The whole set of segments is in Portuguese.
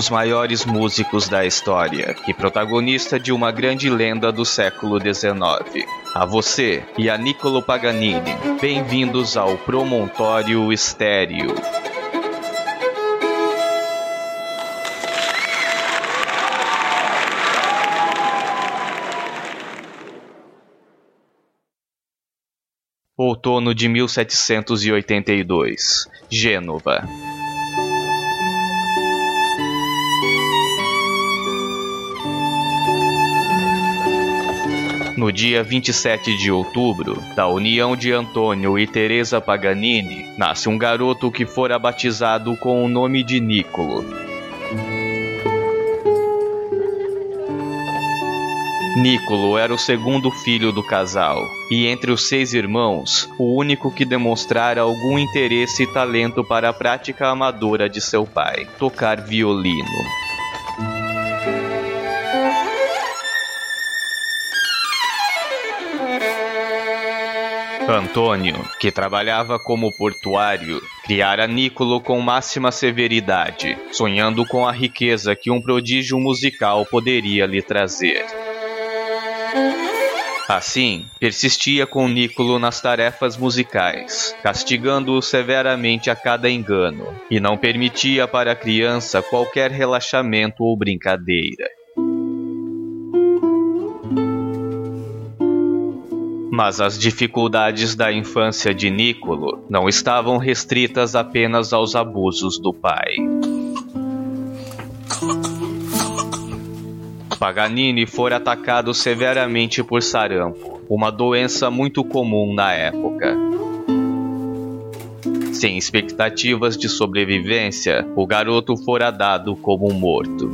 dos maiores músicos da história e protagonista de uma grande lenda do século XIX. A você e a Niccolo Paganini, bem-vindos ao Promontório Estéreo. Outono de 1782, Gênova. No dia 27 de outubro, da união de Antônio e Teresa Paganini, nasce um garoto que fora batizado com o nome de Nicolo. Nicolo era o segundo filho do casal, e entre os seis irmãos, o único que demonstrara algum interesse e talento para a prática amadora de seu pai, tocar violino. Antônio, que trabalhava como portuário, criara Nicolo com máxima severidade, sonhando com a riqueza que um prodígio musical poderia lhe trazer. Assim, persistia com Nicolo nas tarefas musicais, castigando-o severamente a cada engano, e não permitia para a criança qualquer relaxamento ou brincadeira. Mas as dificuldades da infância de Nicolo não estavam restritas apenas aos abusos do pai. Paganini foi atacado severamente por sarampo, uma doença muito comum na época. Sem expectativas de sobrevivência, o garoto fora dado como morto.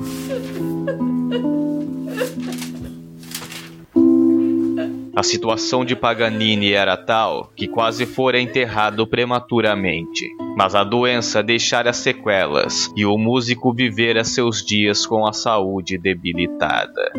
A situação de Paganini era tal que quase fora enterrado prematuramente. Mas a doença deixara sequelas e o músico vivera seus dias com a saúde debilitada.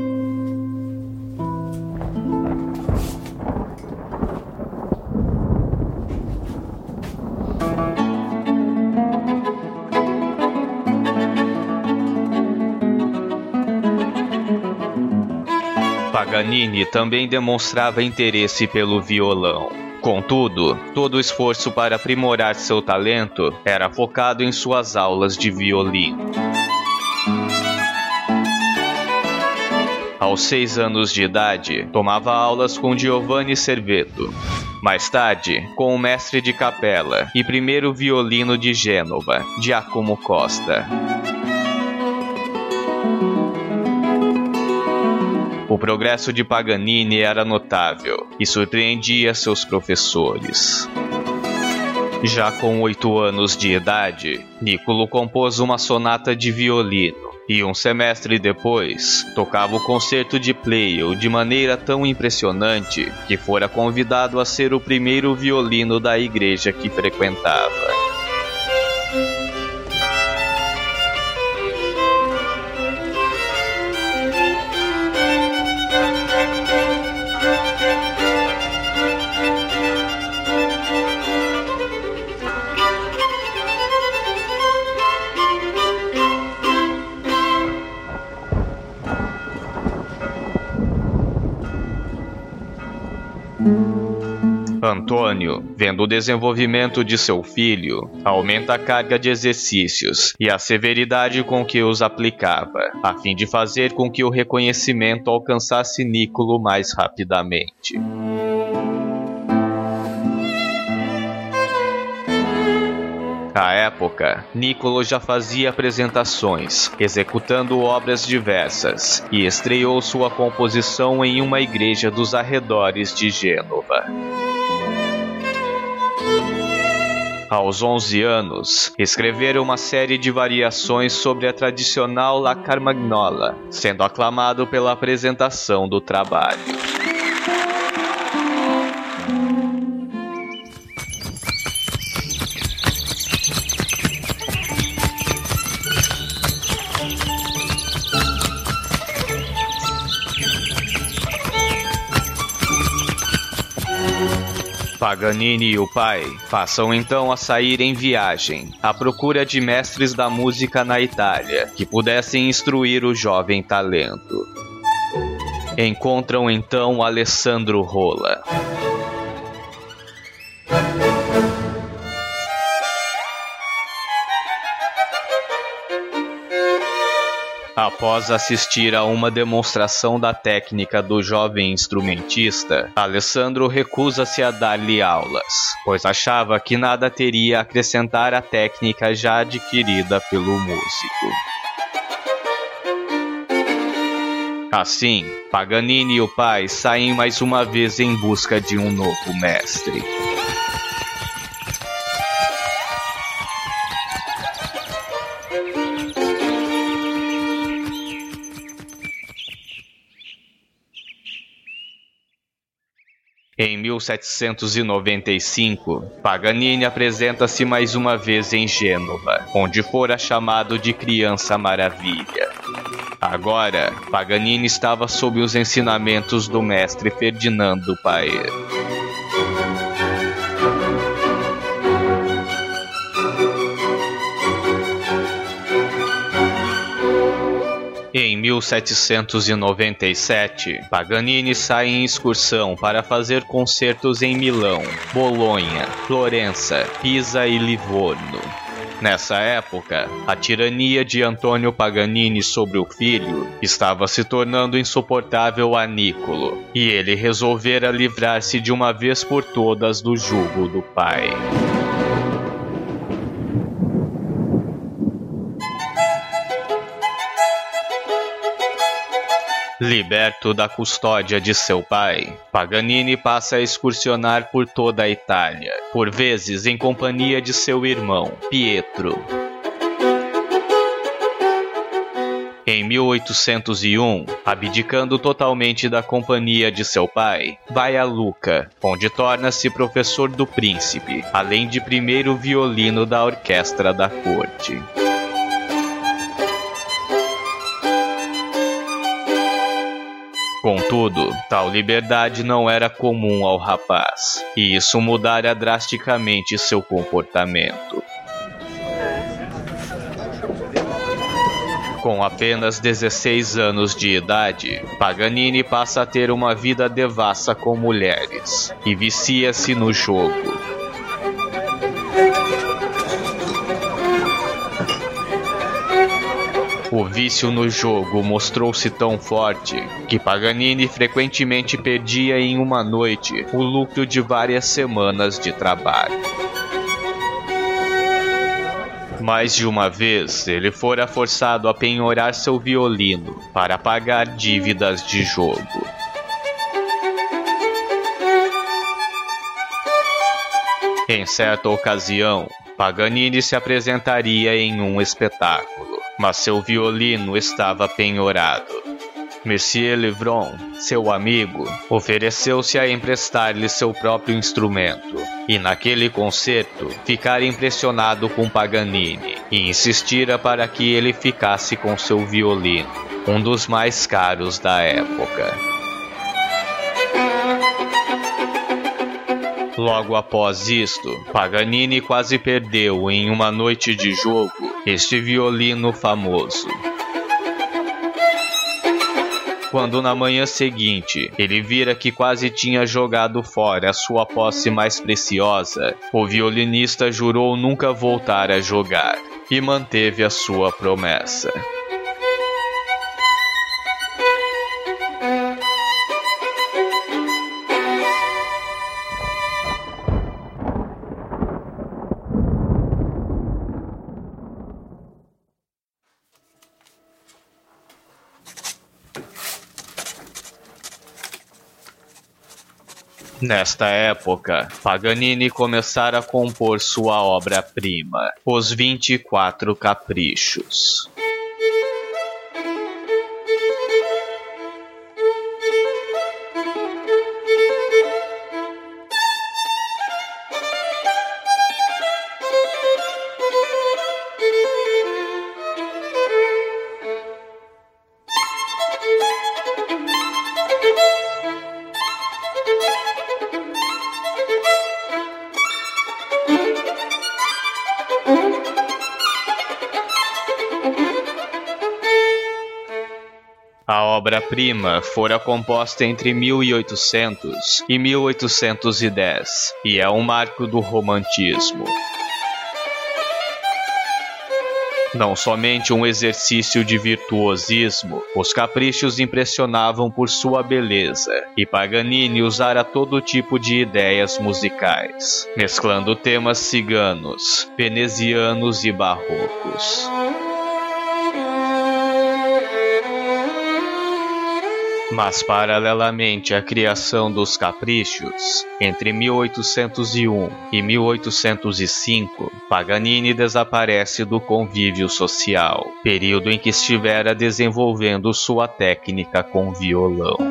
Paganini também demonstrava interesse pelo violão. Contudo, todo o esforço para aprimorar seu talento era focado em suas aulas de violino. Aos seis anos de idade, tomava aulas com Giovanni Serveto. Mais tarde, com o mestre de capela e primeiro violino de Gênova, Giacomo Costa. O progresso de Paganini era notável e surpreendia seus professores. Já com oito anos de idade, Nicolo compôs uma sonata de violino e um semestre depois tocava o concerto de Pleyel de maneira tão impressionante que fora convidado a ser o primeiro violino da igreja que frequentava. Antônio, vendo o desenvolvimento de seu filho, aumenta a carga de exercícios e a severidade com que os aplicava, a fim de fazer com que o reconhecimento alcançasse Nicolo mais rapidamente. À época, Nicolo já fazia apresentações, executando obras diversas, e estreou sua composição em uma igreja dos arredores de Gênova. Aos 11 anos, escreveram uma série de variações sobre a tradicional La Carmagnola, sendo aclamado pela apresentação do trabalho. Paganini e o pai passam então a sair em viagem, à procura de mestres da música na Itália que pudessem instruir o jovem talento. Encontram então Alessandro Rola. Após assistir a uma demonstração da técnica do jovem instrumentista, Alessandro recusa-se a dar-lhe aulas, pois achava que nada teria a acrescentar à técnica já adquirida pelo músico. Assim, Paganini e o pai saem mais uma vez em busca de um novo mestre. 1795, Paganini apresenta-se mais uma vez em Gênova, onde fora chamado de Criança Maravilha. Agora, Paganini estava sob os ensinamentos do mestre Ferdinando Paer. 1797, Paganini sai em excursão para fazer concertos em Milão, Bolonha, Florença, Pisa e Livorno. Nessa época, a tirania de Antônio Paganini sobre o filho estava se tornando insuportável a Nicolo, e ele resolvera livrar-se de uma vez por todas do jugo do pai. Liberto da custódia de seu pai, Paganini passa a excursionar por toda a Itália, por vezes em companhia de seu irmão, Pietro. Em 1801, abdicando totalmente da companhia de seu pai, vai a Lucca, onde torna-se professor do príncipe, além de primeiro violino da orquestra da corte. Contudo, tal liberdade não era comum ao rapaz, e isso mudara drasticamente seu comportamento. Com apenas 16 anos de idade, Paganini passa a ter uma vida devassa com mulheres e vicia-se no jogo. O vício no jogo mostrou-se tão forte que Paganini frequentemente perdia em uma noite o lucro de várias semanas de trabalho. Mais de uma vez, ele fora forçado a penhorar seu violino para pagar dívidas de jogo. Em certa ocasião, Paganini se apresentaria em um espetáculo, mas seu violino estava penhorado. Monsieur Levron, seu amigo, ofereceu-se a emprestar-lhe seu próprio instrumento, e naquele concerto ficara impressionado com Paganini e insistira para que ele ficasse com seu violino, um dos mais caros da época. Logo após isto, Paganini quase perdeu em uma noite de jogo este violino famoso. Quando na manhã seguinte ele vira que quase tinha jogado fora a sua posse mais preciosa, o violinista jurou nunca voltar a jogar e manteve a sua promessa. Nesta época, Paganini começara a compor sua obra-prima, Os 24 Caprichos. Obra-prima fora composta entre 1800 e 1810 e é um marco do romantismo. Não somente um exercício de virtuosismo, os caprichos impressionavam por sua beleza, e Paganini usara todo tipo de ideias musicais, mesclando temas ciganos, venezianos e barrocos. Mas, paralelamente à criação dos caprichos, entre 1801 e 1805, Paganini desaparece do convívio social, período em que estivera desenvolvendo sua técnica com violão.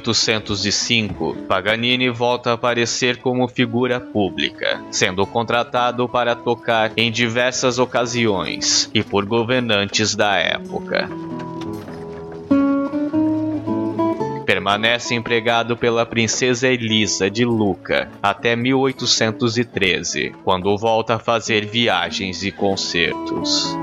1805, Paganini volta a aparecer como figura pública, sendo contratado para tocar em diversas ocasiões e por governantes da época. Permanece empregado pela princesa Elisa de Luca até 1813, quando volta a fazer viagens e concertos.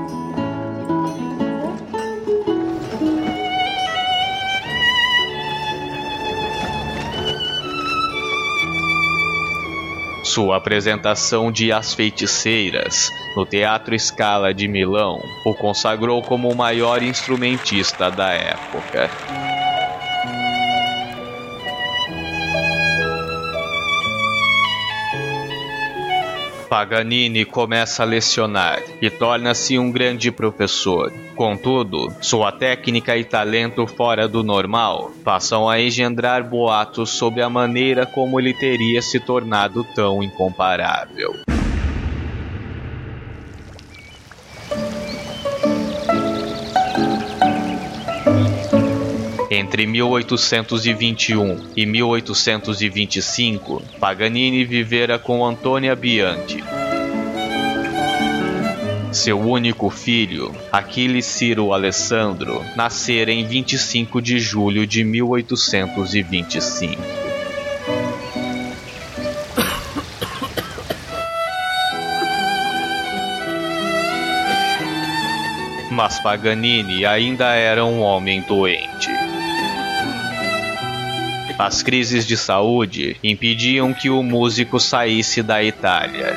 Sua apresentação de As Feiticeiras no Teatro Scala de Milão o consagrou como o maior instrumentista da época. Paganini começa a lecionar e torna-se um grande professor. Contudo, sua técnica e talento fora do normal passam a engendrar boatos sobre a maneira como ele teria se tornado tão incomparável. Entre 1821 e 1825, Paganini vivera com Antônia Bianchi. Seu único filho, Achille Ciro Alessandro, nascera em 25 de julho de 1825. Mas Paganini ainda era um homem doente. As crises de saúde impediam que o músico saísse da Itália.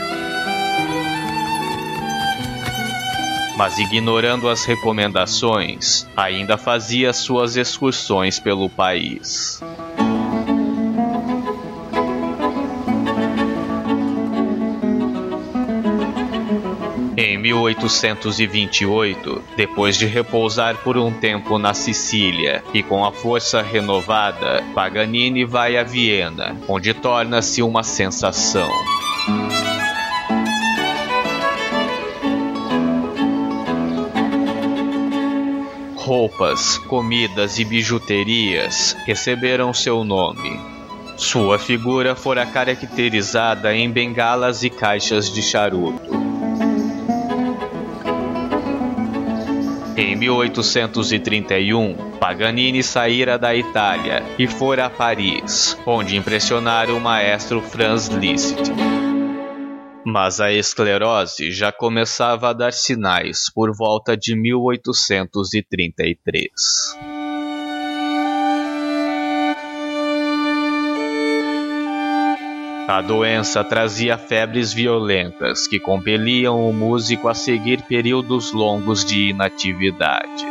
Mas ignorando as recomendações, ainda fazia suas excursões pelo país. 1828, depois de repousar por um tempo na Sicília e com a força renovada, Paganini vai a Viena, onde torna-se uma sensação. Roupas, comidas e bijuterias receberam seu nome. Sua figura fora caracterizada em bengalas e caixas de charuto. Em 1831, Paganini saíra da Itália e fora a Paris, onde impressionara o maestro Franz Liszt. Mas a esclerose já começava a dar sinais por volta de 1833. A doença trazia febres violentas que compeliam o músico a seguir períodos longos de inatividade.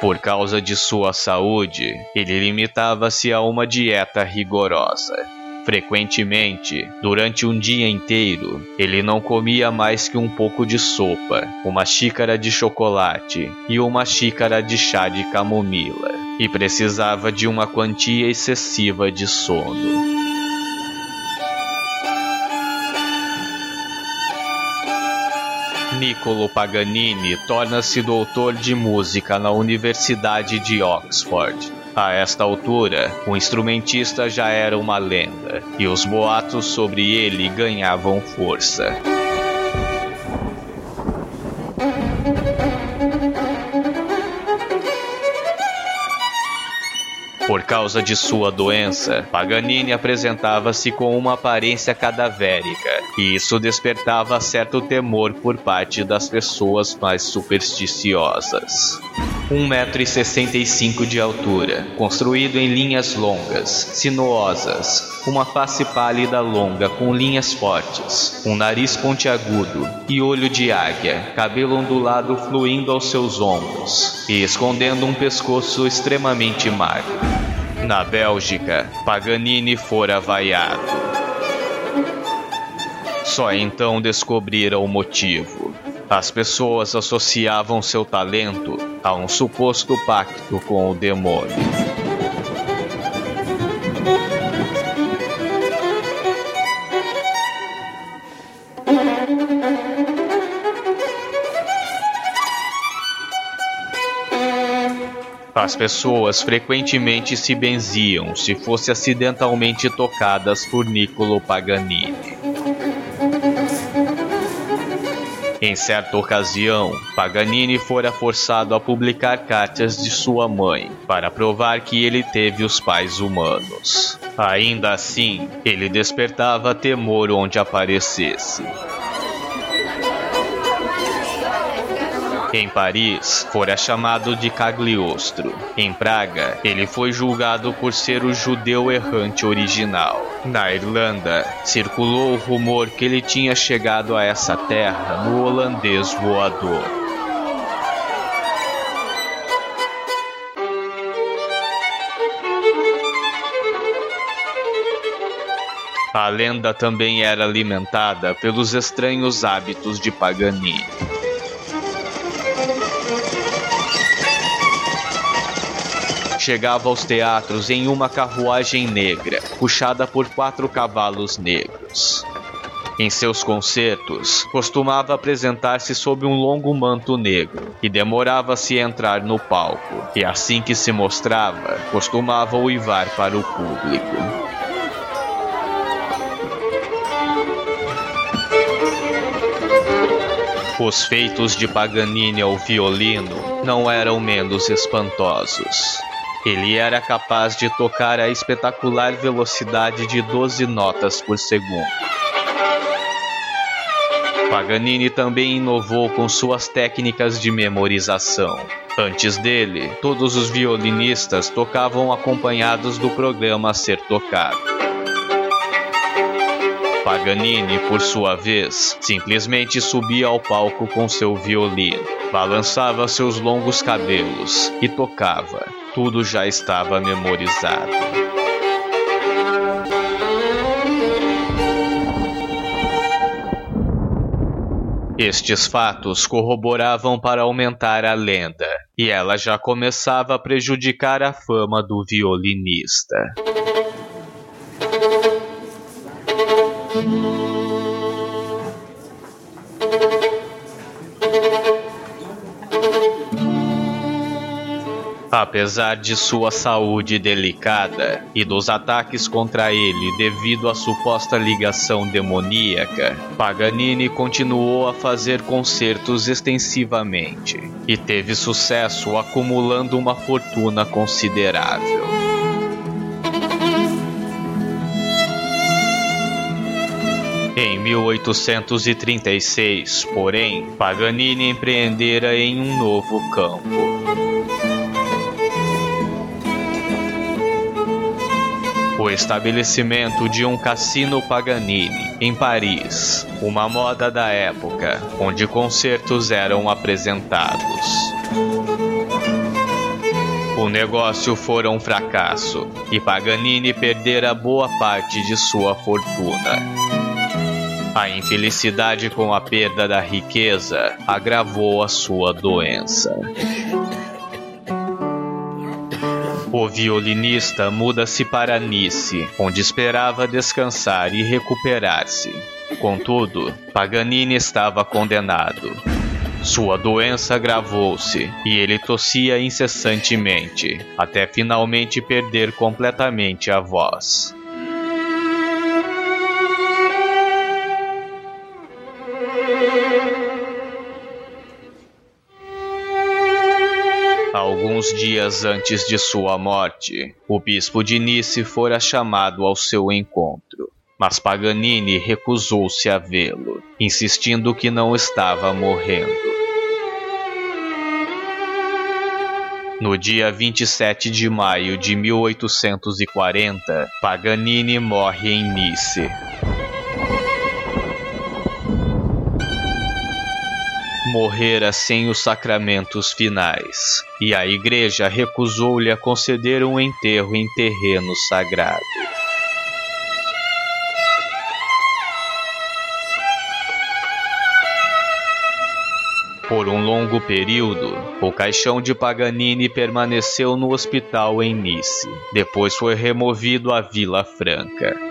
Por causa de sua saúde, ele limitava-se a uma dieta rigorosa. Frequentemente, durante um dia inteiro, ele não comia mais que um pouco de sopa, uma xícara de chocolate e uma xícara de chá de camomila, e precisava de uma quantia excessiva de sono. Niccolo Paganini torna-se doutor de música na Universidade de Oxford. A esta altura, o instrumentista já era uma lenda, e os boatos sobre ele ganhavam força. Por causa de sua doença, Paganini apresentava-se com uma aparência cadavérica, e isso despertava certo temor por parte das pessoas mais supersticiosas. 1,65m de altura, construído em linhas longas, sinuosas, uma face pálida longa com linhas fortes, um nariz pontiagudo e olho de águia, cabelo ondulado fluindo aos seus ombros e escondendo um pescoço extremamente magro. Na Bélgica, Paganini fora vaiado. Só então descobriram o motivo. As pessoas associavam seu talento a um suposto pacto com o demônio. As pessoas frequentemente se benziam se fossem acidentalmente tocadas por Niccolo Paganini. Em certa ocasião, Paganini fora forçado a publicar cartas de sua mãe para provar que ele teve os pais humanos. Ainda assim, ele despertava temor onde aparecesse. Em Paris, fora chamado de Cagliostro. Em Praga, ele foi julgado por ser o judeu errante original. Na Irlanda, circulou o rumor que ele tinha chegado a essa terra no holandês voador. A lenda também era alimentada pelos estranhos hábitos de Paganini. Chegava aos teatros em uma carruagem negra, puxada por quatro cavalos negros. Em seus concertos, costumava apresentar-se sob um longo manto negro e demorava-se a entrar no palco, e assim que se mostrava, costumava uivar para o público. Os feitos de Paganini ao violino não eram menos espantosos. Ele era capaz de tocar a espetacular velocidade de 12 notas por segundo. Paganini também inovou com suas técnicas de memorização. Antes dele, todos os violinistas tocavam acompanhados do programa a ser tocado. Paganini, por sua vez, simplesmente subia ao palco com seu violino, balançava seus longos cabelos e tocava, tudo já estava memorizado. Estes fatos corroboravam para aumentar a lenda, e ela já começava a prejudicar a fama do violinista. Apesar de sua saúde delicada e dos ataques contra ele devido à suposta ligação demoníaca, Paganini continuou a fazer concertos extensivamente e teve sucesso acumulando uma fortuna considerável. Em 1836, porém, Paganini empreendera em um novo campo. O estabelecimento de um cassino Paganini em Paris, uma moda da época, onde concertos eram apresentados. O negócio fora um fracasso e Paganini perdera boa parte de sua fortuna. A infelicidade com a perda da riqueza agravou a sua doença. O violinista muda-se para Nice, onde esperava descansar e recuperar-se. Contudo, Paganini estava condenado. Sua doença agravou-se e ele tossia incessantemente, até finalmente perder completamente a voz. Alguns dias antes de sua morte, o bispo de Nice fora chamado ao seu encontro, mas Paganini recusou-se a vê-lo, insistindo que não estava morrendo. No dia 27 de maio de 1840, Paganini morre em Nice. Morrera sem os sacramentos finais, e a igreja recusou-lhe a conceder um enterro em terreno sagrado. Por um longo período, o caixão de Paganini permaneceu no hospital em Nice. Depois foi removido à Vila Franca.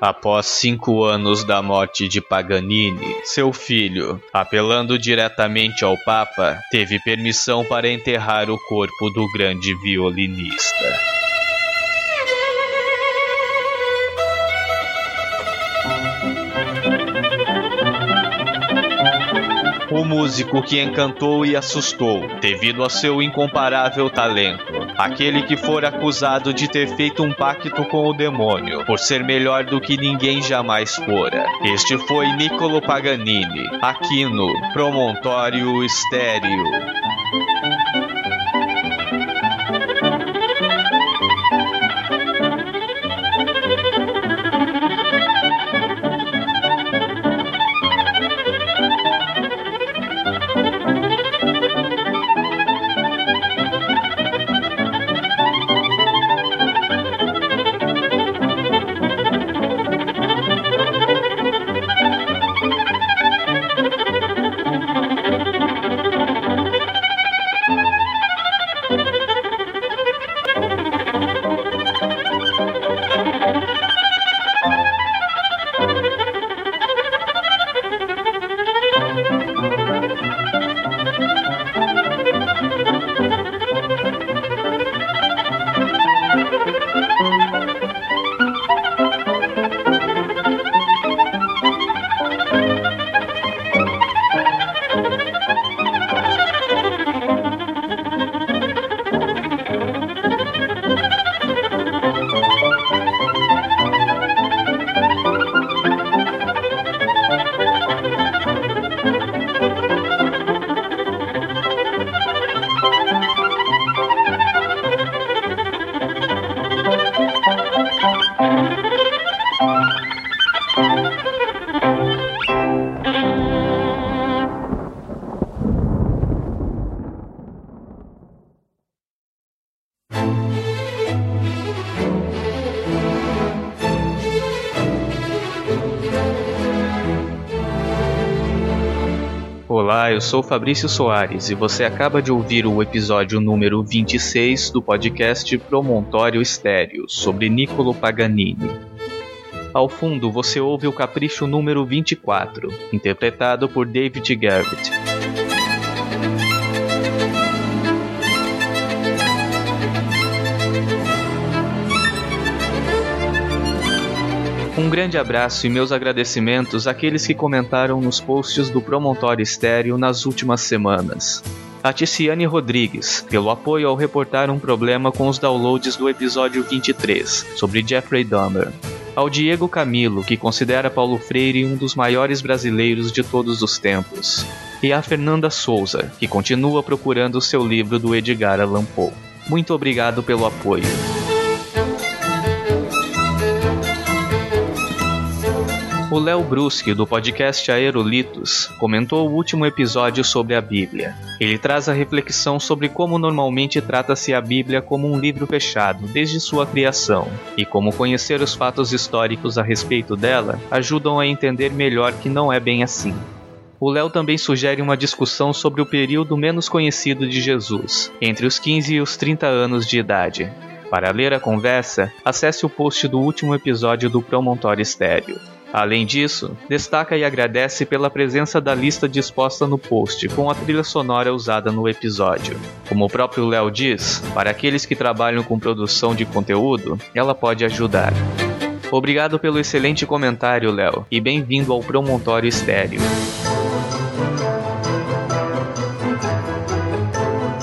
Após cinco anos da morte de Paganini, seu filho, apelando diretamente ao Papa, teve permissão para enterrar o corpo do grande violinista. O músico que encantou e assustou, devido a seu incomparável talento. Aquele que for acusado de ter feito um pacto com o demônio, por ser melhor do que ninguém jamais fora. Este foi Niccolo Paganini, aqui no Promontório Estéreo. Olá, eu sou Fabrício Soares e você acaba de ouvir o episódio número 26 do podcast Promontório Estéreo sobre Niccolo Paganini. Ao fundo você ouve o capricho número 24, interpretado por David Garrett. Um grande abraço e meus agradecimentos àqueles que comentaram nos posts do Promontório Estéreo nas últimas semanas. A Ticiane Rodrigues, pelo apoio ao reportar um problema com os downloads do episódio 23, sobre Jeffrey Dahmer. Ao Diego Camilo, que considera Paulo Freire um dos maiores brasileiros de todos os tempos. E a Fernanda Souza, que continua procurando o seu livro do Edgar Allan Poe. Muito obrigado pelo apoio. O Léo Bruschi, do podcast Aerolitos, comentou o último episódio sobre a Bíblia. Ele traz a reflexão sobre como normalmente trata-se a Bíblia como um livro fechado desde sua criação, e como conhecer os fatos históricos a respeito dela ajudam a entender melhor que não é bem assim. O Léo também sugere uma discussão sobre o período menos conhecido de Jesus, entre os 15 e os 30 anos de idade. Para ler a conversa, acesse o post do último episódio do Promontório Estéreo. Além disso, destaca e agradece pela presença da lista disposta no post com a trilha sonora usada no episódio. Como o próprio Léo diz, para aqueles que trabalham com produção de conteúdo, ela pode ajudar. Obrigado pelo excelente comentário, Léo, e bem-vindo ao Promontório Estéreo.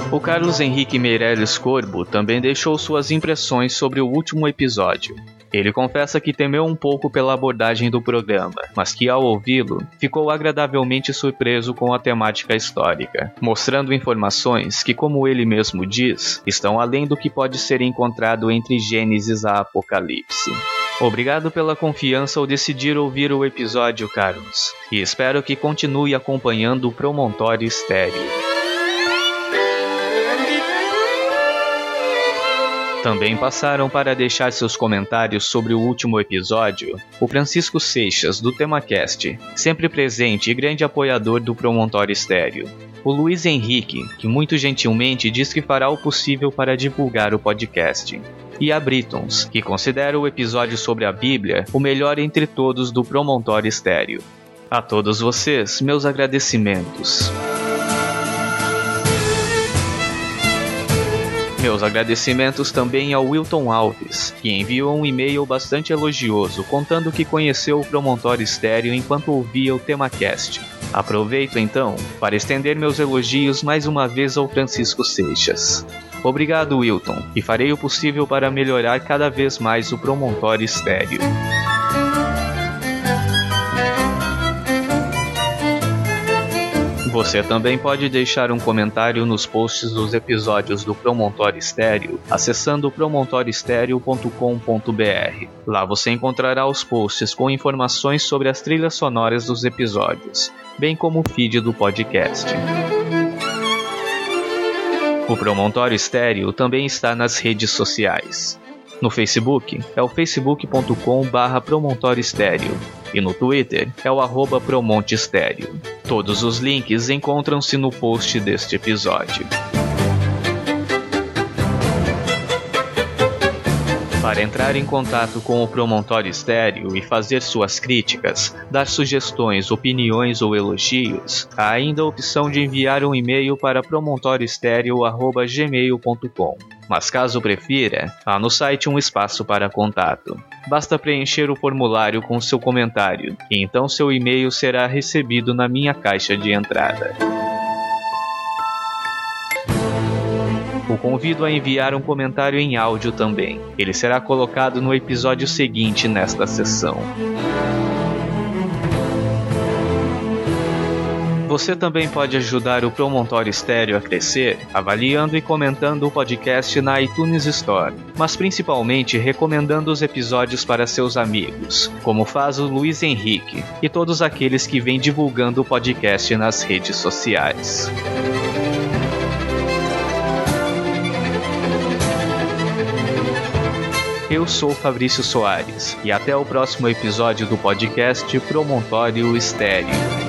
O Carlos Henrique Meirelles Corbo também deixou suas impressões sobre o último episódio. Ele confessa que temeu um pouco pela abordagem do programa, mas que ao ouvi-lo, ficou agradavelmente surpreso com a temática histórica, mostrando informações que, como ele mesmo diz, estão além do que pode ser encontrado entre Gênesis a Apocalipse. Obrigado pela confiança ao decidir ouvir o episódio, Carlos, e espero que continue acompanhando o Promontório Estéreo. Também passaram para deixar seus comentários sobre o último episódio o Francisco Seixas, do TemaCast, sempre presente e grande apoiador do Promontório Estéreo. O Luiz Henrique, que muito gentilmente diz que fará o possível para divulgar o podcast. E a Britons, que considera o episódio sobre a Bíblia o melhor entre todos do Promontório Estéreo. A todos vocês, meus agradecimentos. Meus agradecimentos também ao Wilton Alves, que enviou um e-mail bastante elogioso contando que conheceu o Promontório Estéreo enquanto ouvia o TemaCast. Aproveito então para estender meus elogios mais uma vez ao Francisco Seixas. Obrigado, Wilton, e farei o possível para melhorar cada vez mais o Promontório Estéreo. Você também pode deixar um comentário nos posts dos episódios do Promontório Estéreo, acessando promontorioestereo.com.br. Lá você encontrará os posts com informações sobre as trilhas sonoras dos episódios, bem como o feed do podcast. O Promontório Estéreo também está nas redes sociais. No Facebook é o facebook.com/barra Promontório Estéreo e no Twitter é o arroba Promonte Estéreo. Todos os links encontram-se no post deste episódio. Para entrar em contato com o Promontório Estéreo e fazer suas críticas, dar sugestões, opiniões ou elogios, há ainda a opção de enviar um e-mail para promontorioestereo.gmail.com. Mas caso prefira, há no site um espaço para contato. Basta preencher o formulário com seu comentário, e então seu e-mail será recebido na minha caixa de entrada. O convido a enviar um comentário em áudio também. Ele será colocado no episódio seguinte nesta sessão. Você também pode ajudar o Promontório Estéreo a crescer avaliando e comentando o podcast na iTunes Store, mas principalmente recomendando os episódios para seus amigos, como faz o Luiz Henrique e todos aqueles que vêm divulgando o podcast nas redes sociais. Eu sou Fabrício Soares e até o próximo episódio do podcast Promontório Estéreo.